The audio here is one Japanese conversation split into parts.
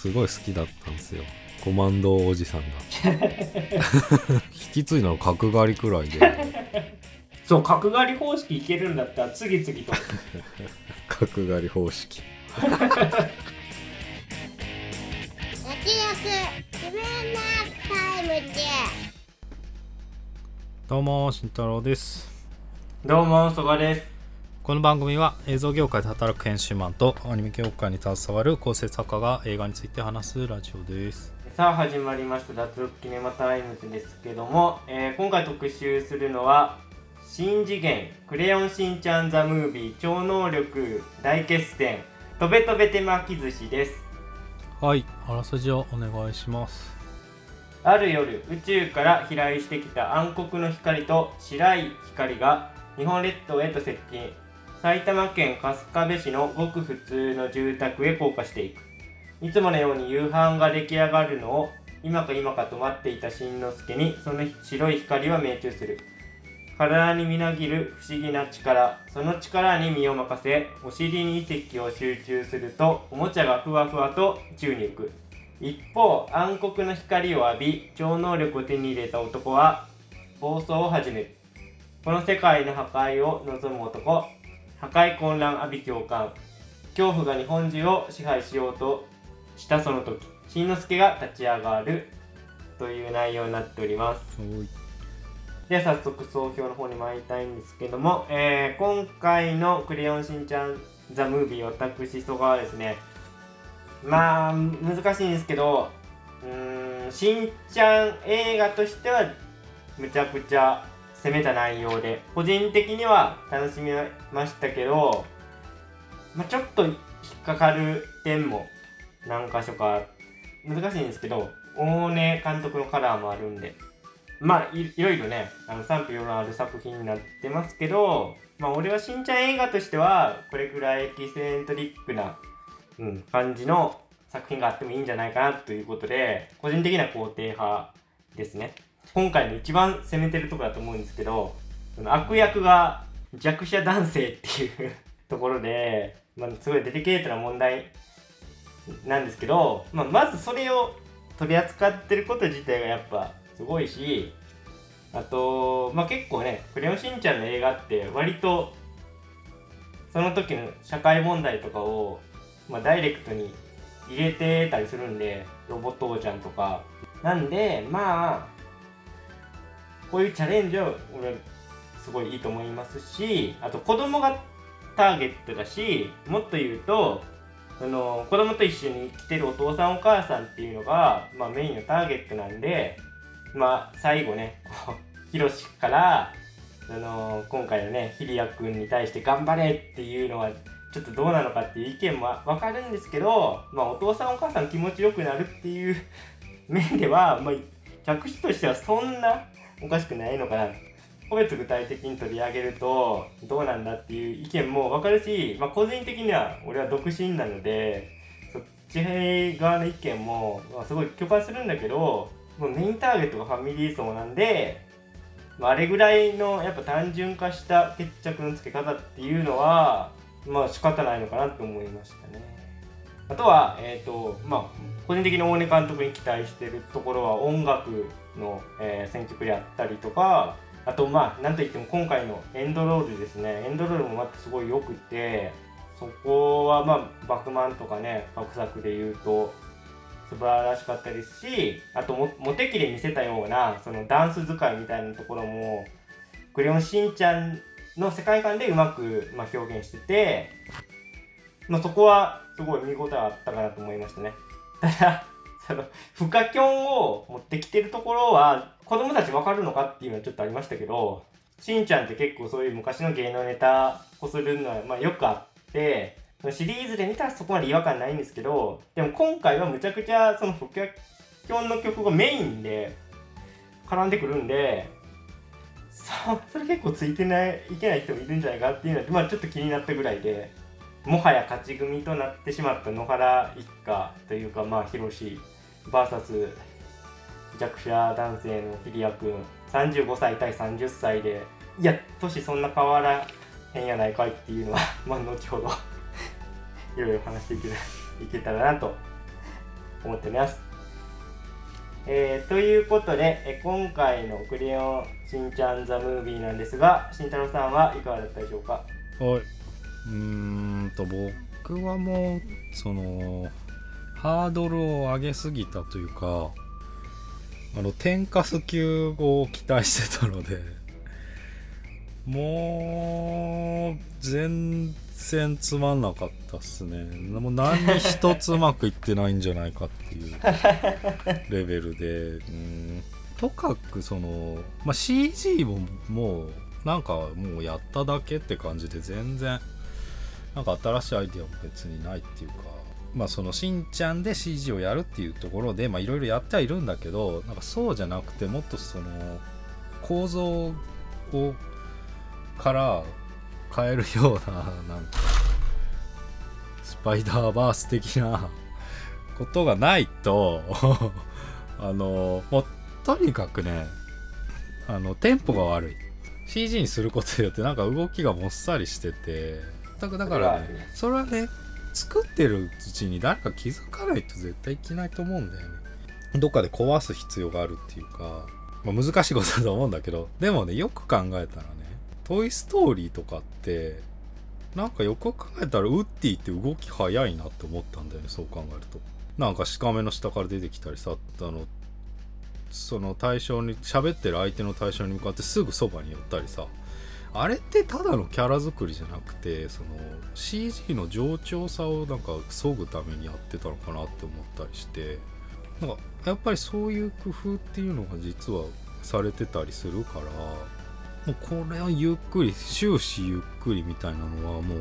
すごい好きだったんですよ。コマンドおじさんが。引き継いだの角刈りくらいで。そう角刈り方式いけるんだったら次々と。角刈り方式。焼き肉自分のタイムで。どうも慎太郎です。どうもそばですこの番組は映像業界で働く編集マンとアニメ業界に携わる構成作家が映画について話すラジオです。さあ始まりました。脱力キネマタイムズですけども、えー今回特集するのはしん次元クレヨンしんちゃん THE MOVIE 超能力大決戦とべとべ手巻き寿司です。はいあらすじをお願いします。ある夜宇宙から飛来してきた暗黒の光と白い光が日本列島へと接近埼玉県春日部市のごく普通の住宅へ降下していく。いつものように夕飯が出来上がるのを今か今かと待っていたしんのすけにその白い光は命中する。体にみなぎる不思議な力その力に身を任せお尻に遺跡を集中するとおもちゃがふわふわと宙に浮く。一方暗黒の光を浴び超能力を手に入れた男は暴走を始める。この世界の破壊を望む男破壊混乱阿鼻教官恐怖が日本中を支配しようとしたその時しんのすけが立ち上がるという内容になっております。はい。では早速総評の方に参りたいんですけども、えー今回の「クレヨンしんちゃんザ・ムービー」私曽我はですねまあ難しいんですけどうーんしんちゃん映画としてはむちゃくちゃ攻めた内容で個人的には楽しみましたけど、まあ、ちょっと引っかかる点も何箇所か難しいんですけど大根監督のカラーもあるんでまあいろいろねあの賛否両論ある作品になってますけどまあ俺はしんちゃん映画としてはこれぐらいエキセントリックな、うん、感じの作品があってもいいんじゃないかなということで個人的な肯定派ですね。今回の一番攻めてるとこだと思うんですけどその悪役が弱者男性っていう ところで、まあ、すごいデリケートな問題なんですけど、まあ、まずそれを取り扱ってること自体がやっぱすごいしあと、まあ、結構ね「クレヨンしんちゃん」の映画って割とその時の社会問題とかを、まあ、ダイレクトに入れてたりするんでロボット王ちゃんとか。なんでまあこういうチャレンジは俺すごいいいと思いますしあと子供がターゲットだしもっと言うとその子供と一緒に来てるお父さんお母さんっていうのが、まあ、メインのターゲットなんでまあ最後ねこうヒロシからその今回のねヒリヤ君に対して頑張れっていうのはちょっとどうなのかっていう意見もわかるんですけど、まあ、お父さんお母さん気持ちよくなるっていう面では、まあ、客室としてはそんなおかしくないのかな個別具体的に取り上げるとどうなんだっていう意見も分かるし、まあ、個人的には俺は独身なのでそっち側の意見も、ま、すごい共感するんだけどもうメインターゲットがファミリー層なんで、まあ、あれぐらいのやっぱ単純化した決着のつけ方っていうのはまあ仕方ないのかなと思いましたね。あとは、えーとまあ、個人的に大根監督に期待してるところは音楽の、えー選曲であったりとかあとまあなんといっても今回のエンドロールですねエンドロールもまたすごい良くてそこはまあバクマンとかね過去作で言うと素晴らしかったですしあとモテキで見せたようなそのダンス使いみたいなところも「クレヨンしんちゃん」の世界観でうまく、まあ、表現してて、まあ、そこはすごい見応えあったかなと思いましたね。ただそのフカキョンを持ってきてるところは子供たち分かるのかっていうのはちょっとありましたけどしんちゃんって結構そういう昔の芸能ネタこするのは、まあ、よくあってシリーズで見たらそこまで違和感ないんですけどでも今回はむちゃくちゃそのフカキョンの曲がメインで絡んでくるんでそそれ結構ついてないいけない人もいるんじゃないかっていうのは、まあ、ちょっと気になったぐらいで。もはや勝ち組となってしまった野原一家というかまあヒロシ VS 弱者男性のヒリヤ君35歳対30歳でいや年そんな変わらへんやないかいっていうのは まあ後ほど いろいろ話していけいけたらなと思ってます。えーということで、え今回のクレヨンしんちゃんザムービーなんですが、慎太郎さんはいかがだったでしょうか？はい。うーんと僕はもうそのハードルを上げすぎたというかあの天かす級を期待してたのでもう全然つまんなかったっすね。もう何一つうまくいってないんじゃないかっていう レベルでうん。とかくその、まあ、CG ももうなんかもうやっただけって感じで全然なんか新しいアイデアも別にないっていうかまあそのしんちゃんで CG をやるっていうところでいろいろやってはいるんだけどなんかそうじゃなくてもっとその構造をから変えるようななんかスパイダーバース的なことがないと あのもうとにかくねあのテンポが悪い。CG にすることによってなんか動きがもっさりしてて全くだからねそれはね作ってるうちに誰か気づかないと絶対いけないと思うんだよね。どっかで壊す必要があるっていうか、まあ、難しいことだと思うんだけどでもねよく考えたらね「トイ・ストーリー」とかってなんかよく考えたらウッディって動き早いなって思ったんだよねそう考えると。なんか鹿目の下から出てきたりさあのその対象に喋ってる相手の対象に向かってすぐそばに寄ったりさあれってただのキャラ作りじゃなくてその CG の冗長さをなんか削ぐためにやってたのかなって思ったりしてなんかやっぱりそういう工夫っていうのが実はされてたりするからもうこれはゆっくり終始ゆっくりみたいなのはもう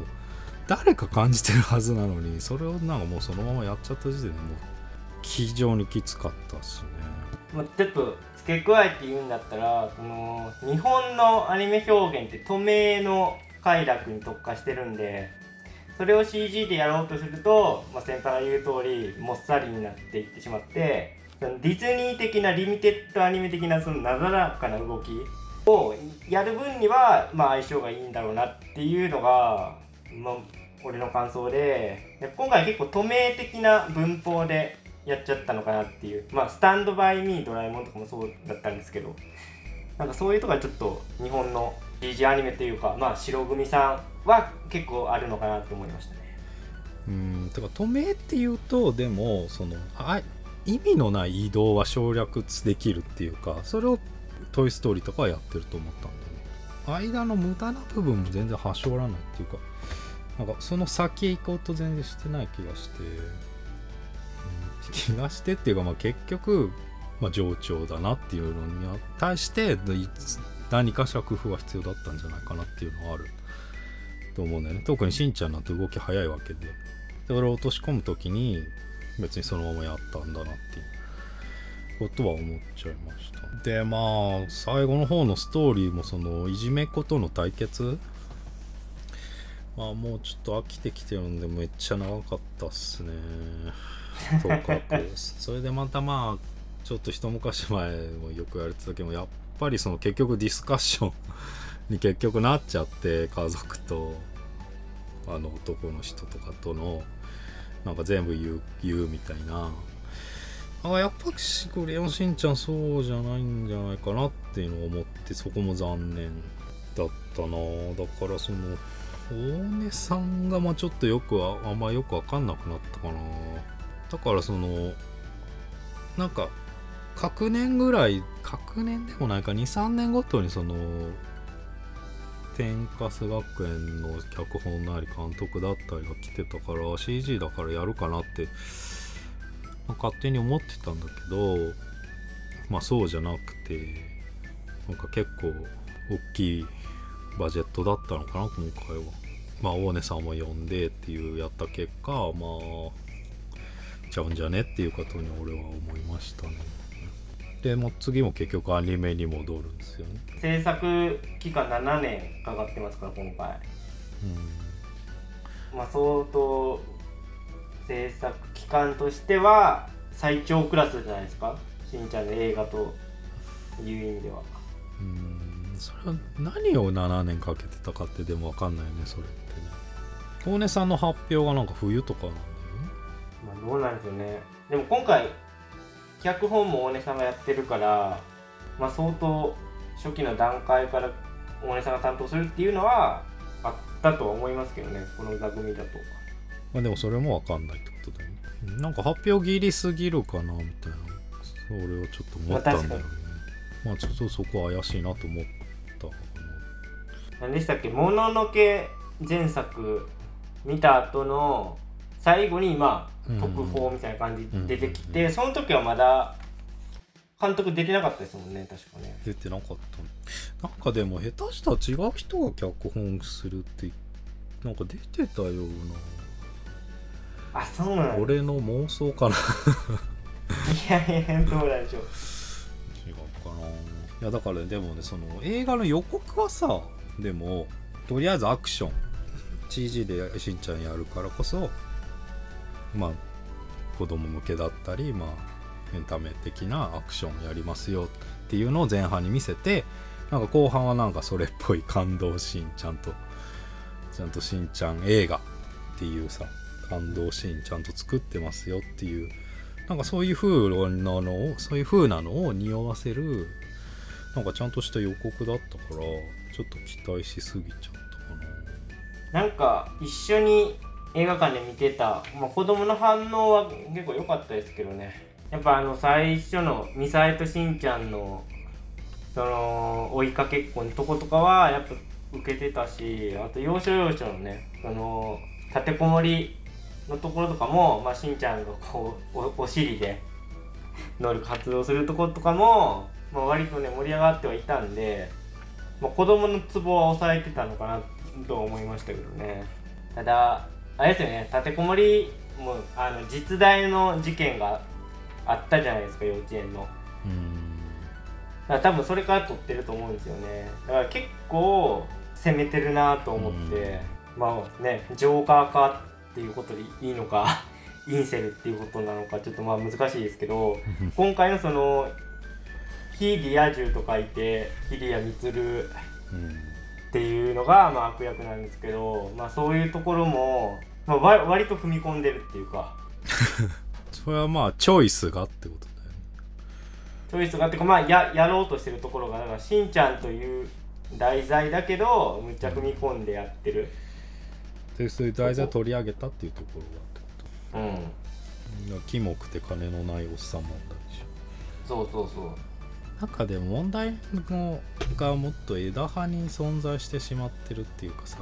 誰か感じてるはずなのにそれをなんかもうそのままやっちゃった時点でもう非常にきつかったっすね。ま、ちょっと付け加えて言うんだったらその日本のアニメ表現って透明の快楽に特化してるんでそれを CG でやろうとすると、まあ、先輩が言う通りもっさりになっていってしまってそのディズニー的なリミテッドアニメ的なそのなだらかな動きをやる分には、まあ、相性がいいんだろうなっていうのが、まあ、俺の感想でで今回結構透明的な文法でやっちゃったのかなっていう。まあスタンドバイミードラえもんとかもそうだったんですけど。なんかそういうとこがちょっと日本の CG アニメというかまあ白組さんは結構あるのかなと思いましたね。うんてか透明っていうとでもそのあ意味のない移動は省略できるっていうかそれを「トイ・ストーリー」とかはやってると思ったんだよね。間の無駄な部分も全然はしょらないっていうかなんかその先へ行こうと全然してない気がして、気がしてっていうかまあ結局、まあ、冗長だなっていうのに対して何かしら工夫は必要だったんじゃないかなっていうのはある。と思うんだよね。特にしんちゃんなんて動き早いわけで。で俺を落とし込む時に別にそのままやったんだなっていう。ことは思っちゃいました。でまあ最後の方のストーリーもそのいじめっ子との対決。まあもうちょっと飽きてきてるんでめっちゃ長かったっすね。とかく。それでまたまあちょっと一昔前もよく言われてたけどやっぱりその結局ディスカッションに結局なっちゃって家族と あの男の人とかとのなんか全部言う言うみたいな。あやっぱクレヨンしんちゃんそうじゃないんじゃないかなっていうのを思ってそこも残念だったな。だからその大根さんがまあちょっとよくはあんまよくわかんなくなったかな。だからそのなんか各年ぐらい各年でもないか23年ごとにその天かす学園の脚本なり監督だったりが来てたから CG だからやるかなって、ま勝手に思ってたんだけどまあそうじゃなくてなんか結構大きいバジェットだったのかな今回は。まあ大根さんも呼んでっていうやった結果まあちゃうんじゃねっていうことに俺は思いましたね。でもう次も結局アニメに戻るんですよね。制作期間7年かかってますから今回。まあ相当制作期間としては最長クラスじゃないですか。しんちゃんの映画という意味では。うん。うんそれは何を7年かけてたかってでも分かんないよねそれってね。大根さんの発表がなんか冬とかなんどうなんでしょうね。でも今回脚本も大根さんがやってるからまあ相当初期の段階から大根さんが担当するっていうのはあったとは思いますけどね。この座組だと。まあでもそれもわかんないってことだよね。なんか発表ギリすぎるかなみたいな。それをちょっと思ったんだよね。まあちょっとそこは怪しいなと思ったか何でしたっけ？もののけ前作見た後の最後にまあうん特報みたいな感じうん。で出てきて、その時はまだ監督出てなかったですもんね確かね。な出てなかった。なんかでも下手したら違う人が脚本するってなんか出てたようあそうなん俺の妄想かな。いやいやどうなんでしょう。違うかな。いやだからでもねその映画の予告はさでもとりあえずアクション。CG でしんちゃんやるからこそまあ子供向けだったりまあエンタメ的なアクションやりますよっていうのを前半に見せてなんか後半はなんかそれっぽい感動シーンちゃんとちゃんとしんちゃん映画っていうさ感動シーンちゃんと作ってますよっていうなんかそういう風なのをそういう風なのを匂わせるなんかちゃんとした予告だったからちょっと期待しすぎちゃったかな。なんか一緒に映画館で見てた、まあ、子供の反応は結構良かったですけどね。やっぱあの最初のミサイとしんちゃんのその追いかけっこのとことかはやっぱ受けてたしあと要所要所のねその立てこもりのところとかも、まあ、しんちゃんがこうおお尻で乗る活動するとことかも、まあ、割とね盛り上がってはいたんで、まあ、子供のツボは抑えてたのかなと思いましたけどね。ただあれですよね。立てこもりもあの実大の事件があったじゃないですか幼稚園の。うん。多分それから撮ってると思うんですよね。だから結構攻めてるなと思って、まあねジョーカーかっていうことでいいのか インセルっていうことなのかちょっとまあ難しいですけど今回のその非リア充と書いて非リアミツルうん。っていうのがまあ悪役なんですけど、まあ、そういうところも、まあ、わ割と踏み込んでるっていうか。それはまあチョイスがってことだよね。チョイスがあってかまあややろうとしてるところがだからしんちゃんという題材だけどむっちゃ踏み込んでやってる。でそういう題材を取り上げたっていうところがってこうん。とキモくて金のないおっさん問題でしょ。そうそうそう。なんかでも問題のがもっと枝葉に存在してしまってるっていうかさ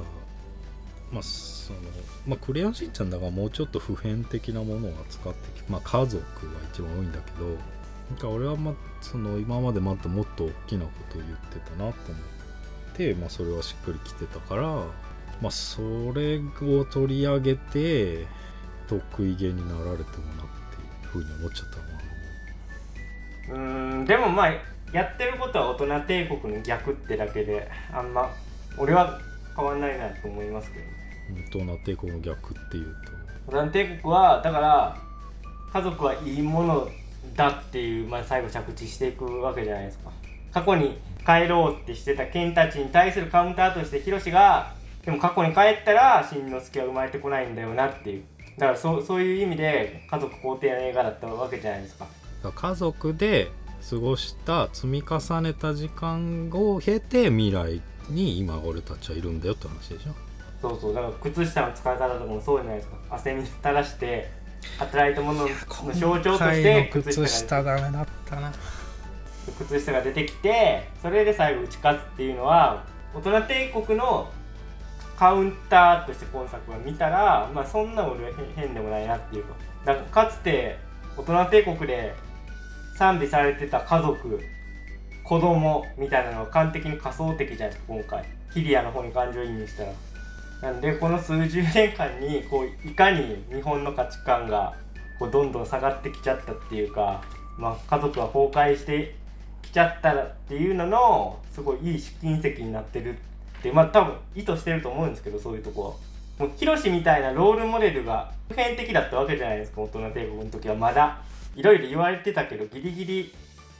まあそのまあクレヨンしんちゃんだからもうちょっと普遍的なものを扱ってきまあ家族が一番多いんだけどなんか俺はまあその今までまたもっと大きなことを言ってたなと思ってまあそれはしっくりきてたからまあそれを取り上げて得意げになられてもなっていうふうに思っちゃったな。うんでもまあやってることは大人帝国の逆ってだけであんま俺は変わんないなと思いますけどね大人帝国の逆っていうと。大人帝国はだから家族はいいものだっていう、まあ、最後着地していくわけじゃないですか。過去に帰ろうってしてたケンたちに対するカウンターとしてヒロシがでも過去に帰ったらしんのすけは生まれてこないんだよなっていう。だからそうそういう意味で家族肯定の映画だったわけじゃないですか。家族で過ごした積み重ねた時間を経て未来に今俺たちはいるんだよって話でしょそうそうだから靴下の使い方とかもそうじゃないですか。汗に垂らして働いたものの象徴として靴下がダメだったな。靴下が出てきてそれで最後打ち勝つっていうのは大人帝国のカウンターとして今作は見たらまあそんな俺は変でもないなっていうか。だからかつて大人帝国で賛美されてた家族子供みたいなのは完璧に仮想的じゃないですか今回。キリアの方に感情移入したらなんでこの数十年間にこういかに日本の価値観がこうどんどん下がってきちゃったっていうか、まあ、家族が崩壊してきちゃったらっていうののすごいいい試金石になってるってまあ多分意図してると思うんですけどそういうとこは。もうヒロシみたいなロールモデルが普遍的だったわけじゃないですか大人帝国の時はまだ。いろいろ言われてたけどギリギリ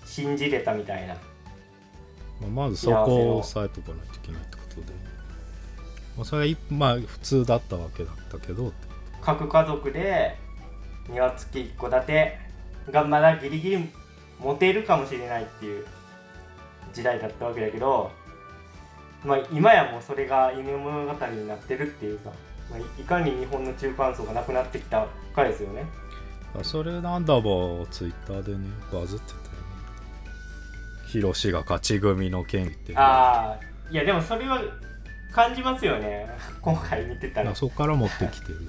信じれたみたいな。まあまずそこを押さえとかないといけないってことで、まあ、それはいまあ普通だったわけだったけど。各家族で庭付き一戸建てがまだギリギリ持てるかもしれないっていう時代だったわけだけど、まあ、今やもうそれが夢物語になってるっていうさ、まあ、いいかに日本の中間層がなくなってきたかですよね。あそれなんだばツイッターでねバズってたよね。ヒロシが勝ち組の権利ってああいやでもそれは感じますよね。今回見てたら。あそこから持ってきてるよね。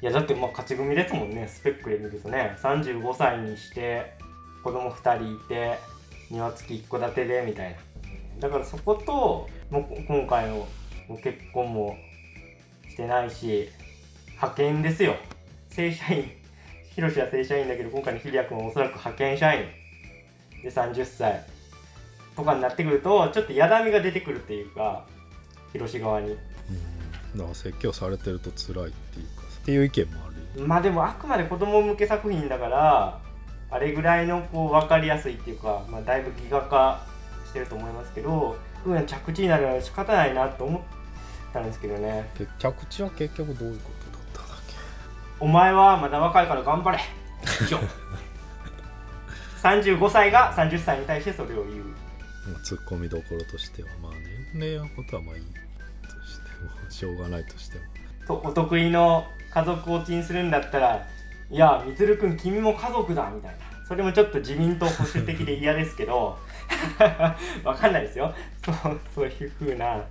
いやだってまあ勝ち組ですもんね。スペックで見るとね。35歳にして子供2人いて庭付き一戸建てでみたいな。だからそこともう今回の結婚もしてないし派遣ですよ。正社員。ヒロシは正社員だけど今回のヒリア君はおそらく派遣社員。で30歳。とかになってくるとちょっとやだみが出てくるっていうかヒロシ側に。うん。だから説教されてると辛いっていうかっていう意見もあるよまあでもあくまで子供向け作品だからあれぐらいのこう分かりやすいっていうか、まあ、だいぶギガ化してると思いますけど不運着地になるのは仕方ないなと思ったんですけどね。け着地は結局どういうことだったんだっけ？お前はまだ若いから頑張れ。以上。35歳が30歳に対してそれを言うまあツッコミどころとしてはまあねねのことはまあいいとしてもしょうがないとしても。とお得意の家族落ちにするんだったらいやみつるくん君も家族だみたいな。それもちょっと自民党保守的で嫌ですけど わかんないですよ。そうそういう風なや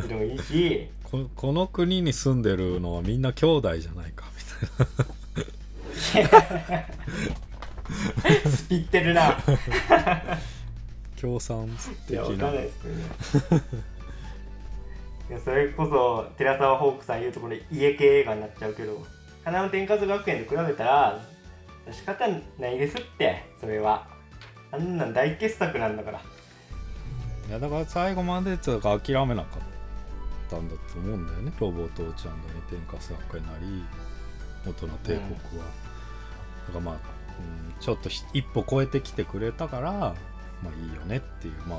つでもいいし。ここの国に住んでるのはみんな兄弟じゃないかみたいスピ ってるなな共産い的な。やわかんないですけどね。いやそれこそ寺澤ホークさん言うところ家系映画になっちゃうけど花の天数学園と比べたら仕方ないですってそれは。あんなん大傑作なんだから。いやだから最後までか諦めなかったんだと思うんだよね。ロボットちゃんだね天かす学会なり大人帝国は、だからまあ、うん、ちょっとひ一歩超えてきてくれたからまあいいよねっていうまあ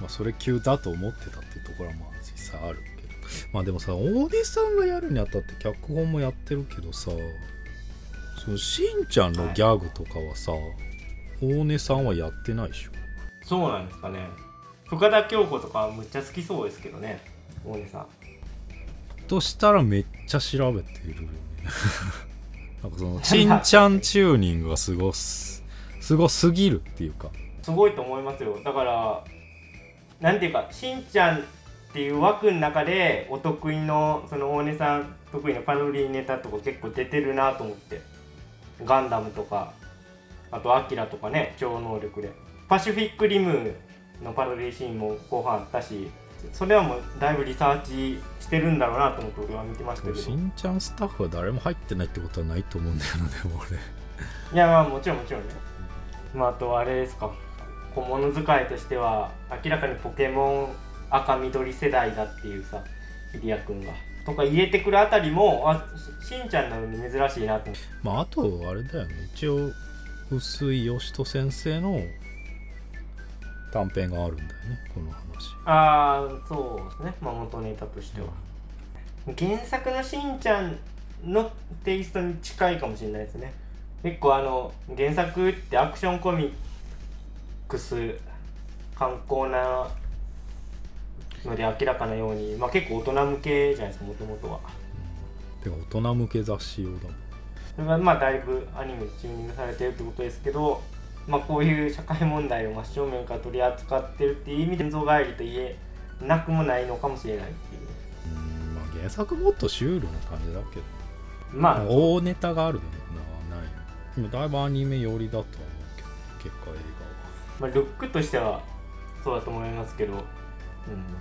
まあそれ級だと思ってたっていうところはまあ実際あるけど。まあでもさ大出さんがやるにあたって脚本もやってるけどさそのしんちゃんのギャグとかはさ、大根さんはやってないでしょ？そうなんですかね。深田恭子とかむっちゃ好きそうですけどね。大根さん。としたらめっちゃ調べてるよね。なんかそのちんちゃんチューニングがすごすすごすぎるっていうかすごいと思いますよ。だからなんていうかしんちゃんっていう枠の中でお得意のその大根さん得意のパロディネタとか結構出てるなと思って。ガンダムとかあとアキラとかね超能力で。パシフィックリムのパロディシーンも後半あったしそれはもうだいぶリサーチしてるんだろうなと思って俺は見てましたけど。しんちゃんスタッフは誰も入ってないってことはないと思うんだよなでも俺。いやまあもちろんもちろんね。まああとあれですか小物使いとしては明らかにポケモン赤緑世代だっていうさ日比谷君が。とか入れてくるあたりもあししんちゃんなのに珍しいなと思ってまああとあれだよね。一応薄井義人先生の短編があるんだよね。この話。ああそうですね、まあ、元ネタとしては。原作のしんちゃんのテイストに近いかもしれないですね。結構あの原作ってアクションコミックス観光なので明らかなように、まあ、結構大人向けじゃないですかもともとはてか大人向け雑誌用だもんそれがまあだいぶアニメチューニングされてるってことですけど、まあ、こういう社会問題を真正面から取り扱ってるっていう意味で先祖返りと言えなくもないのかもしれないっていううんまあ原作もっとシュールな感じだけどまあ大ネタがあるのはないだいぶアニメ寄りだと思うけど結果映まあ、ルックとしてはそうだと思いますけど、うん、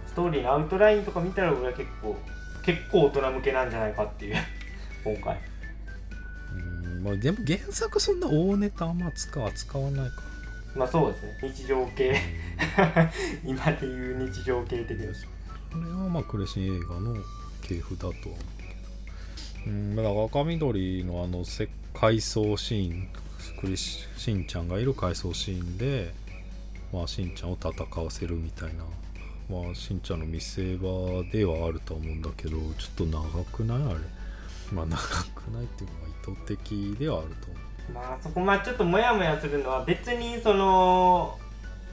ストーリーのアウトラインとか見たら俺は結構結構大人向けなんじゃないかっていう。今回。うん。まあでも原作そんな大ネタあんま使わ使わないか。まあそうですね。日常系。ら 今でいう日常系的です。これはまあクレシン映画の系譜だとは思うけど。うん。だから赤緑のあのせ回想シーンクリシしんちゃんがいる回想シーンでまあしんちゃんを戦わせるみたいな。まあしんちゃんの見せ場ではあるとは思うんだけどちょっと長くないあれ？まあ長くないっていうのが図的ではあると思まあそこまあちょっとモヤモヤするのは別にその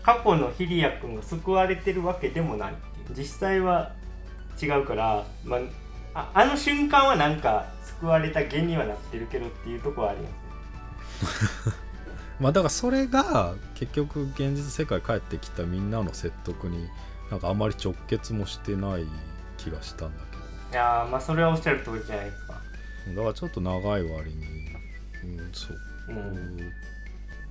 過去のヒリア君が救われてるわけでもない実際は違うから、まあ、ああの瞬間はなんか救われた原にはなってるけどっていうところはありますね。う まあだからそれが結局現実世界帰ってきたみんなの説得になんかあまり直結もしてない気がしたんだけいやーまあそれはおっしゃる通りじゃないですか。どだからちょっと長い割に、うん、そう。うん。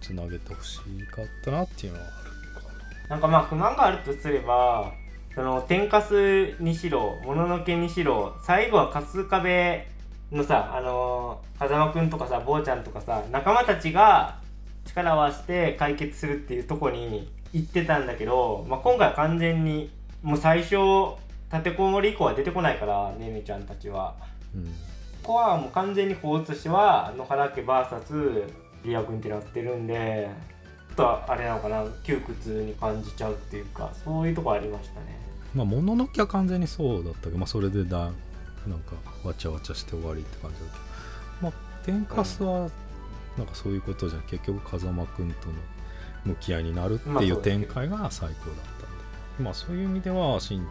つなげてほしかったなっていうのはあるかな。んかまあ不満があるとすればその天かすにしろもののけにしろ最後は春日部のさあのー風間くんとかさ坊ちゃんとかさ仲間たちが力を合わせて解決するっていうとこに行ってたんだけど、まあ、今回は完全にもう最初立てこもり以降は出てこないからねねちゃんたちは。なうん。ここはもう完全にこう写しは野原家 VS リア君ってなってるんでちょっとあれなのかな窮屈に感じちゃうっていうかそういうとこありましたね。まあもののけは完全にそうだったけど、まあ、それでだなんかわちゃわちゃして終わりって感じだけど。まあ天かすはなんかそういうことじゃ結局風間くんとの向き合いになるっていう展開が最高だったんでまあそういう意味ではしん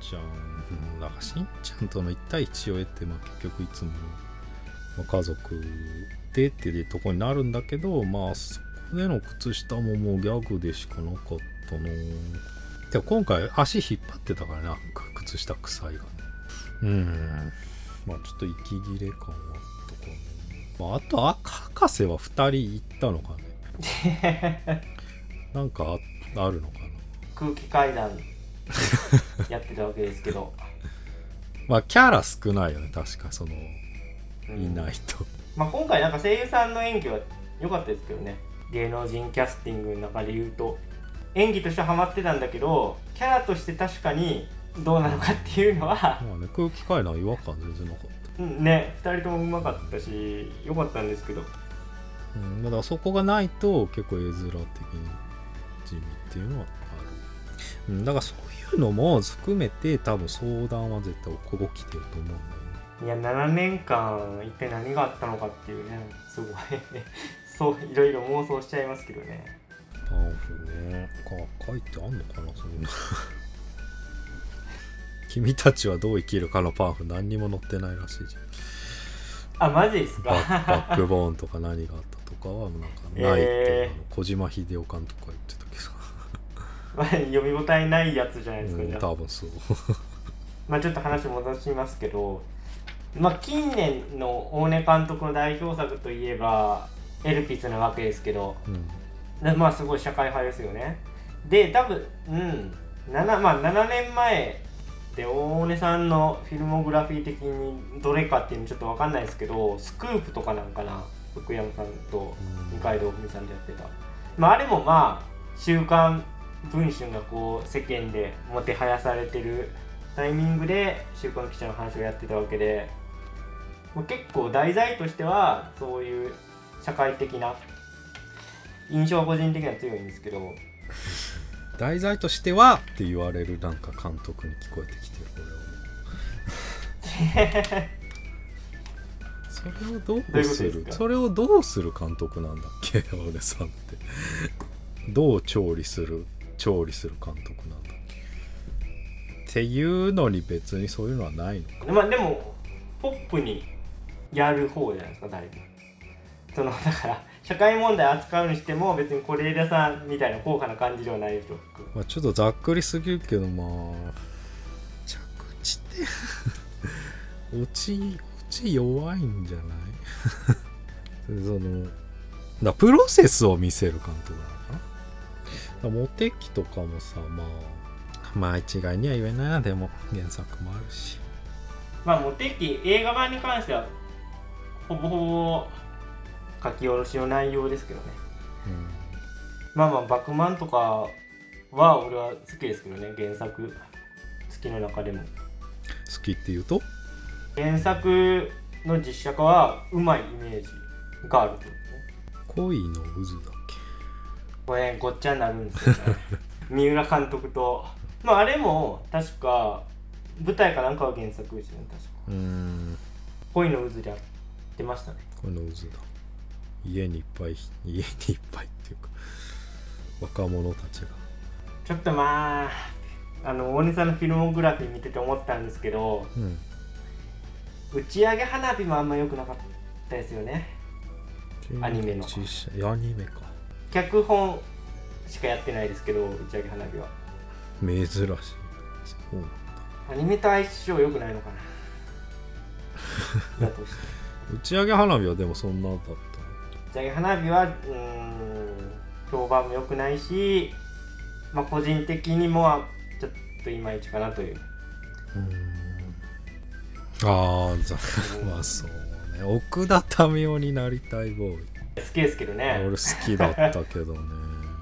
ちゃんなんかしんちゃんとの1対1を得て、まあ、結局いつも、ま、家族でっていうとこになるんだけどまあそこでの靴下ももうギャグでしかなかったなでも今回足引っ張ってたからなんか靴下臭いがね。うん。まあちょっと息切れ感は、まあ、あとあ博士は2人行ったのかね。なんかああるのかな。空気階段やってたわけですけど、まあキャラ少ないよね確かそのうん。いないと、まあ、今回なんか声優さんの演技は良かったですけどね。芸能人キャスティングの中で言うと。演技としてはハマってたんだけどキャラとして確かにどうなのかっていうのはまあね空気階段違和感全然なかっうんね2人ともうまかったし良かったんですけど。た、うん、だからそこがないと結構絵面的に地味っていうのはある、うん、だからそういうのも含めて多分相談は絶対ここ来てると思うんだよね。いや7年間一体何があったのかっていうねすごい。ね そういろいろ妄想しちゃいますけどね。パンフねか書いてあんのかなそういうの君たちはどう生きるかのパンフ何にも載ってないらしいじゃん。あマジですか？バックボーンとか何があったとかはなんかないって、えー小島秀夫監督が言ってたけまあ読み応えないやつじゃないですど、か、うん、多分そう。まあちょっと話戻しますけどまあ近年の大根監督の代表作といえばエルピスなわけですけどうん。でまあすごい社会派ですよね。で多分うん7まあ7年前で大根さんのフィルモグラフィー的にどれかっていうのちょっと分かんないですけどスクープとかなんかな。福山さんと二階堂ふみさんでやってた、まあ、あれもまあ「週刊文春」がこう世間でもてはやされてるタイミングで「週刊記者」の話をやってたわけで、まあ、結構題材としてはそういう社会的な印象は個人的には強いんですけど題材としてはって言われるなんか監督に聞こえてきてる俺は。それをどうするか？それをどうする監督なんだっけ？俺さんって。どう調理する調理する監督なんだっけ？っていうのに別にそういうのはないのか。まあでもポップにやる方じゃないですかだいぶ。そのだから社会問題扱うにしても別に是枝さんみたいな高価な感じではないでしょまあ、ちょっとざっくりすぎるけどまあ着地って 落ち落ち弱いんじゃない？そのだプロセスを見せる監督なのかな。だモテ期とかもさまあまあ一概には言えないな。でも原作もあるし。まあモテ期映画版に関してはほぼほぼ書き下ろしの内容ですけどね。うん。まあまあ「バクマン」とかは俺は好きですけどね原作好きの中でも。好きっていうと？原作の実写化はうまいイメージがあるとね。恋の渦だっこれごっちゃになるんですよね。三浦監督と。まああれも確か舞台かなんかは原作ですよね確か。恋の渦であってましたね。これの渦だ家にいっぱい家にいっぱいっていうか若者たちが。ちょっとまああの大根さんのフィルモグラフィー見てて思ったんですけどうん。打ち上げ花火もあんま良くなかったですよね。アニメの。アニメか。脚本しかやってないですけど打ち上げ花火は。珍しい。アニメと相性良くないのかな。だとして。打ち上げ花火はでもそんなだった打ち上げ花火はうーん評判も良くないし、まあ、個人的にもちょっといまいちかなという。ああざうん。まあそうね。奥田民生になりたいボーイ。好きですけどね。俺好きだったけどね。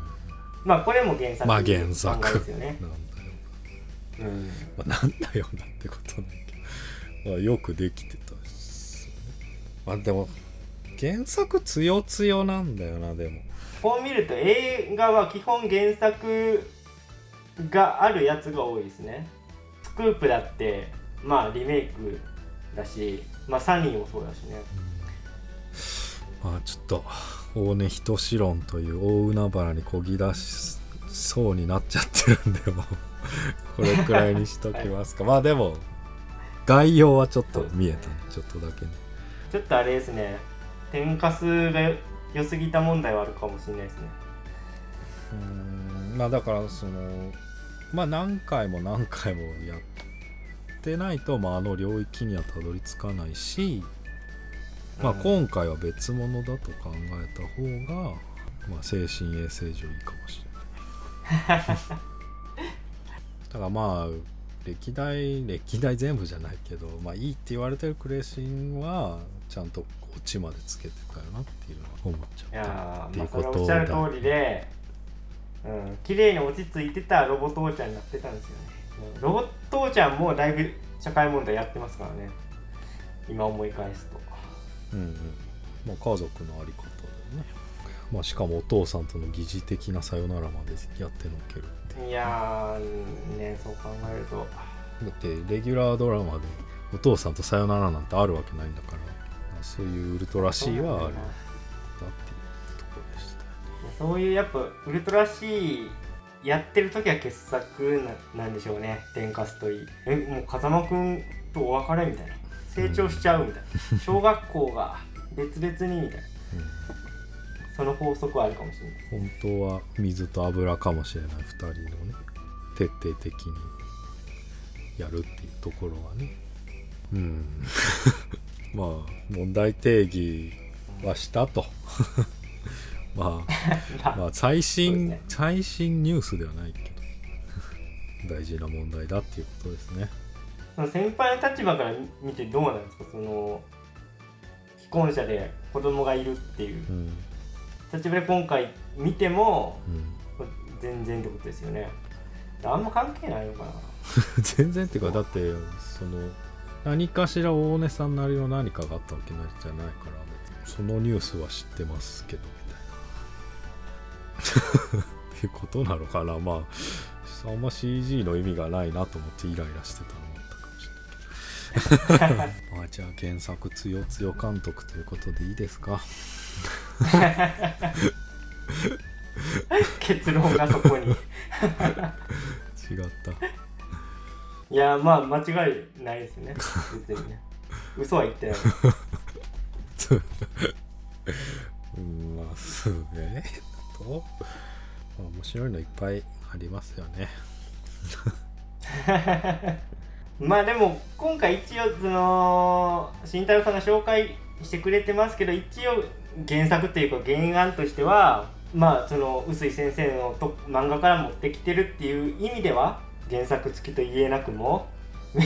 まあこれも原作まあ原作。ですよね。なんだよ、うん。まあ、なんだよなってことないけど、まあ、よくできてたし。まあでも原作強強なんだよなでも。こう見ると映画は基本原作があるやつが多いですね。スクープだってまあリメイクだしまあサニーもそうだしね。まあちょっと大根仁志論という大海原にこぎ出しそうになっちゃってるんでもう。これくらいにしときますか。まあでも概要はちょっと見えたね。ちょっとだけね。ちょっとあれですね天かすが良すぎた問題はあるかもしれないですね。うーんまあだからそのまあ何回も何回もやってないと、まあ、あの領域にはたどり着かないし、まあ、うん。今回は別物だと考えた方が、まあ、精神衛生上いいかもしれない。だからまあ歴代歴代全部じゃないけど、まあ、いいって言われてるクレシンはちゃんとオチまでつけてたよなっていうのは思っちゃった。ーっていうことまあおっしゃるだ通りでうん綺麗に落ち着いてたロボ父ちゃんになってたんですよね。うんロボ父ちゃんもだいぶ社会問題やってますからね。今思い返すと。うんうん。まあ、家族のあり方だよね、まあ、しかもお父さんとの疑似的なさよならまでやってのけるっていやーねそう考えると。だってレギュラードラマでお父さんとさよならなんてあるわけないんだから、まあそういうウルトラ C はあるんだっていうところでしたそういうやっぱウルトラ C やってる時は傑作ななんでしょうね天かすといい。えもう風間くんとお別れみたいな。成長しちゃうみたいな。小学校が別々にみたいな。その法則はあるかもしれない。うん、本当は水と油かもしれない。2人のね。徹底的にやるっていうところはね。うんまあ問題定義はしたと。まあ まあ最新、ね。最新ニュースではないけど。大事な問題だっていうことですね。先輩の立場から見てどうなんですか？その既婚者で子供がいるっていう。うん。立場で今回見てもうん。全然ってことですよね。あんま関係ないのかな？全然っていうかだってその何かしら大根さんなりの何かがあったわけないじゃないからそのニュースは知ってますけどみたいな。っていうことなのかなまああんま CG の意味がないなと思ってイライラしてたのもあったかもしれない。けどまあじゃあ原作つよつよ監督ということでいいですか？結論がそこに。違ったいやまあ間違いないですね。別にね。嘘は言ってない。うんまあそうね。と、まあ、面白いのいっぱいありますよね。まあでも今回一応その慎太郎さんが紹介してくれてますけど一応原作っていうか原案としてはまあその臼井先生のと漫画から持ってきてるっていう意味では原作付きと言えなくも。うん。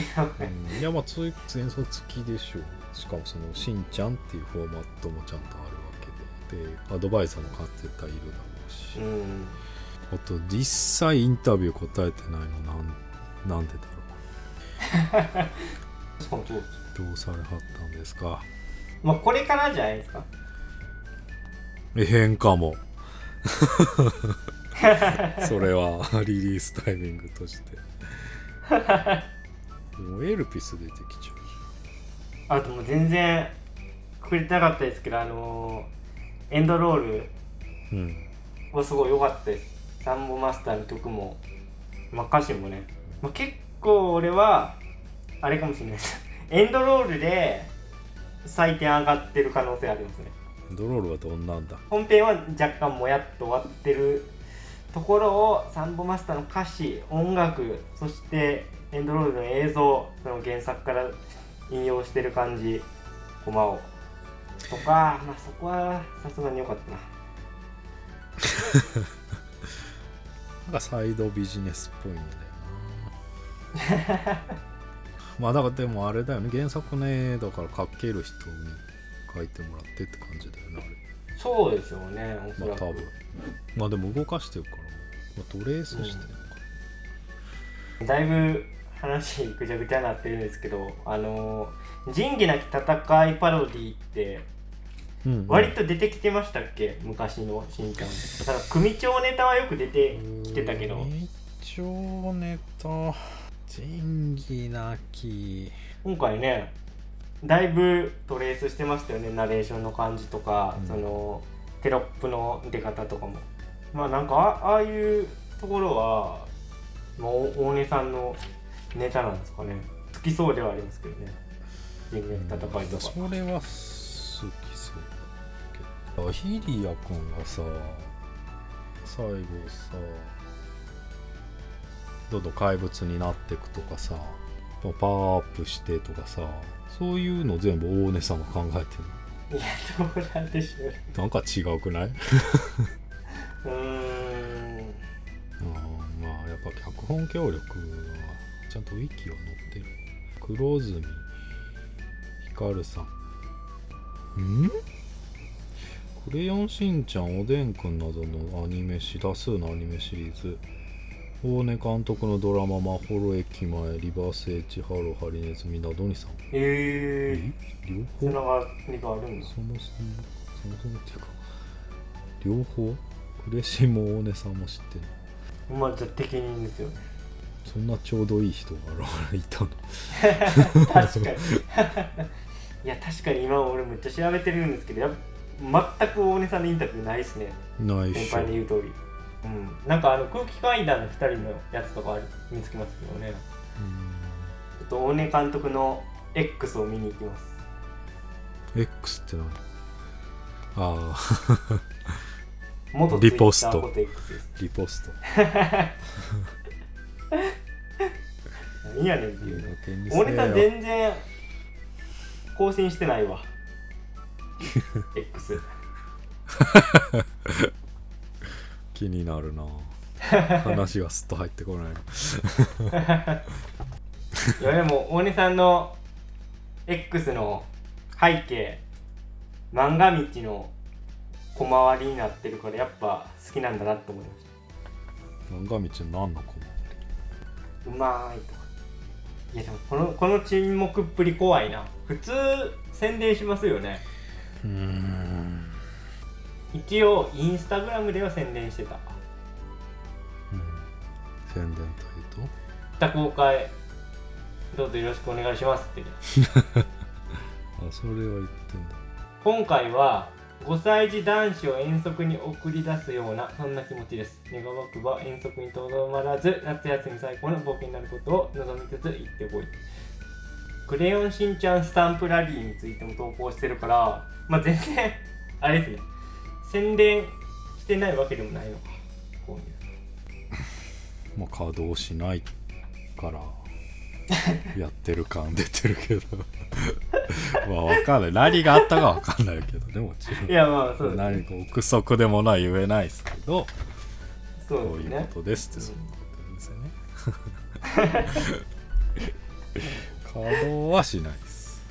いやまあつ前奏付きでしょ。うしかもそのしんちゃんっていうフォーマットもちゃんとあるわけで。でアドバイザーも絶対いるだろうし、うん。あと実際インタビュー答えてないのなんなんでだろそう。どうされはったんですか？まあこれからじゃないですか。えへんかも それはリリースタイミングとして。もうエルピス出てきちゃう。あともう全然くれてなかったですけどあのーエンドロールうん。はすごい良かったです。サンボマスターの曲も、まあ、歌詞もね、まあ、結構俺はあれかもしれないです。エンドロールで採点上がってる可能性ありますね。ドロールはどんなんだ？本編は若干もやっと終わってるところをサンボマスターの歌詞音楽そしてエンドロールの映像その原作から引用してる感じコマを。とかまあそこはさすがに良かったな。なんかサイドビジネスっぽいんだよな。まあだからでもあれだよね。原作の絵だから描ける人に描いてもらってって感じだよねあれ。そうでしょうねおそらく、まあ多分。まあでも動かしてるから、まあ、トレースしてるのかだいぶ話ぐちゃぐちゃになってるんですけどあのー仁義なき戦いパロディってうんうん。割と出てきてましたっけ、昔のしんちゃんただ組長ネタはよく出てきてたけど。一応ネタ。仁義なき。今回ねだいぶトレースしてましたよね。ナレーションの感じとか、うん。そのテロップの出方とかもまあなんかあああいうところは、まあ、お大根さんのネタなんですかね。好きそうではありますけどね。人間戦いとか。それは好きそうだけど。ヒリヤ君がさ最後さどんどん怪物になっていくとかさパワーアップしてとかさそういうの全部大根さんが考えてるいやどうなんでしょう。ねなんか違うくない？うーん。うんまあやっぱ脚本協力はちゃんとウィキは載ってる。黒住ひかるさん。ん？クレヨンしんちゃんおでんくんなどのアニメし多数のアニメシリーズ。大根監督のドラマ「まほろ駅前」「リバースエッジハローハリネズミ」などにさんええ？ー、両方？つながりがあるんだ。そもそもそもそもっていうか両方？クレシも大根さんも知ってるまあじゃあ適任ですよね。そんなちょうどいい人がいたの。確かに。いや確かに今俺めっちゃ調べてるんですけどや全く大根さんのインタビューないですね。先ないっしょ輩の言う通り。うん。なんかあの空気階段の2人のやつとかある見つけますけどねちょっと大根監督の X を見に行きます。うん X って何？ああ元リポスト。リポスト。何やねんっていうね。権利大根さんよ全然更新してないわ。X 気になるな。話がすっと入ってこない。いやでも大根さんの X の背景漫画道の小回りになってるからやっぱ好きなんだなって思いまし漫画道の何の。子もたうまーいとか。いやでもこのこの沈黙っぷり怖いな。普通宣伝しますよね。うーん。一応インスタグラムでは宣伝してた。うん。宣伝というと？多公開。どうぞよろしくお願いしますって。ね あそれは言ってんだ。今回は5歳児男子を遠足に送り出すようなそんな気持ちです。願わくば遠足にとどまらず夏休み最高の冒険になることを望みつつ行ってこい。クレヨンしんちゃんスタンプラリーについても投稿してるからまあ全然あれですね。宣伝してないわけでもないの。かこういうまあ稼働しないから。やってる感出てるけど。まあわかんない。何があったかわかんないけど。でも自分いやまあそうです何ねか憶測でもない言えないですけどそこういうことですってそういうことですよね。稼働はしないです。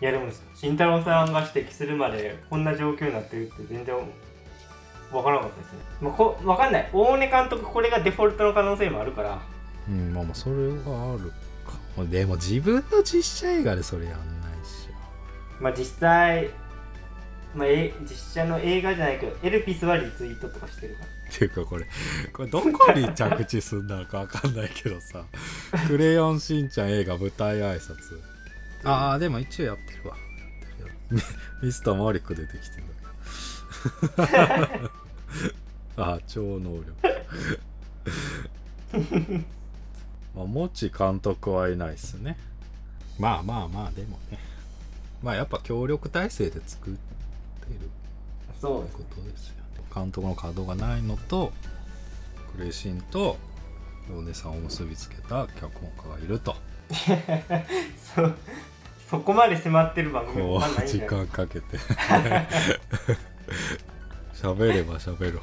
いやでも慎太郎さんが指摘するまでこんな状況になってるって全然わからなかったですね、まあ、こわかんない。大根監督これがデフォルトの可能性もあるからうんまあまあそれはあるか。でも自分の実写映画でそれやんないしまあ実際、まあ、え実写の映画じゃないけどエルピスはリツイートとかしてるから。っていうかこれこれどこに着地すんだかわかんないけどさ「クレヨンしんちゃん」映画舞台挨拶。ああでも一応やってるわ。ミスターマリック出てきてる ああ超能力まあもち監督はいないっすね。まあまあまあでもね。まあやっぱ協力体制で作ってるそうってことですよね。監督の稼働がないのとクレイシンと米さんを結びつけた脚本家がいると。そそこまで迫ってる番組こう時間かけて。喋れば喋る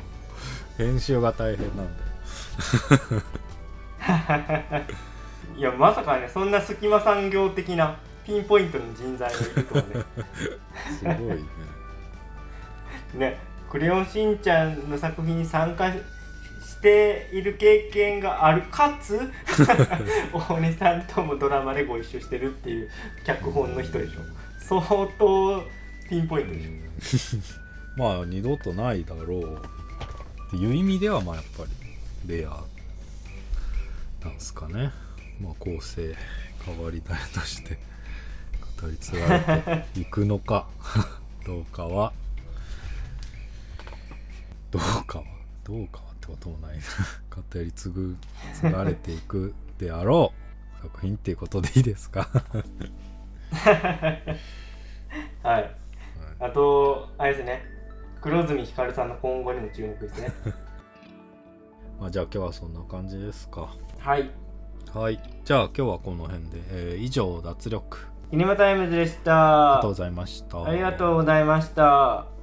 編集が大変なんだよいやまさかねそんな隙間産業的なピンポイントの人材がいるとはね。すごいね。ね「クレヨンしんちゃん」の作品に参加している経験があるかつ 大根さんともドラマでご一緒してるっていう脚本の人でしょ。相当ピンポイントでしょ。まあ二度とないだろうっていう意味ではまあやっぱりレアなんですかね。まあ構成変わり種として語り継がれていくのか どうかはどうかはどうかはってこともないな。語り継ぐ継がれていくであろう。作品っていうことでいいですか？はい。あとあれですね。黒住ひかるさんの今後にも注目ですね。まあじゃあ今日はそんな感じですかはい。はい。じゃあ今日はこの辺で、えー以上脱力。キネマタイムズでしたありがとうございました。ありがとうございました